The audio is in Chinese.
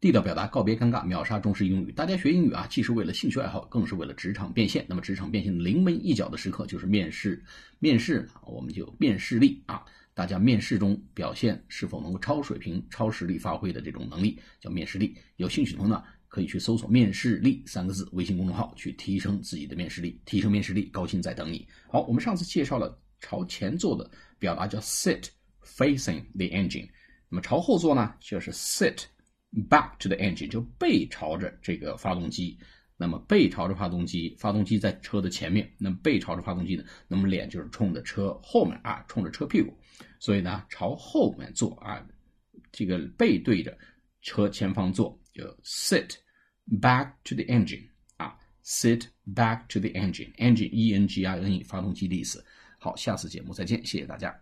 地道表达，告别尴尬，秒杀中式英语。大家学英语啊，既是为了兴趣爱好，更是为了职场变现。那么，职场变现临门一脚的时刻就是面试。面试，我们就面试力啊。大家面试中表现是否能够超水平、超实力发挥的这种能力，叫面试力。有兴趣的朋友呢，可以去搜索“面试力”三个字，微信公众号去提升自己的面试力，提升面试力，高薪在等你。好，我们上次介绍了朝前坐的表达叫 “sit facing the engine”，那么朝后坐呢，就是 “sit”。Back to the engine 就背朝着这个发动机，那么背朝着发动机，发动机在车的前面，那么背朝着发动机呢，那么脸就是冲着车后面啊，冲着车屁股，所以呢朝后面坐啊，这个背对着车前方坐，就 sit back to the engine 啊，sit back to the engine，engine e n g i n e 发动机的意思。好，下次节目再见，谢谢大家。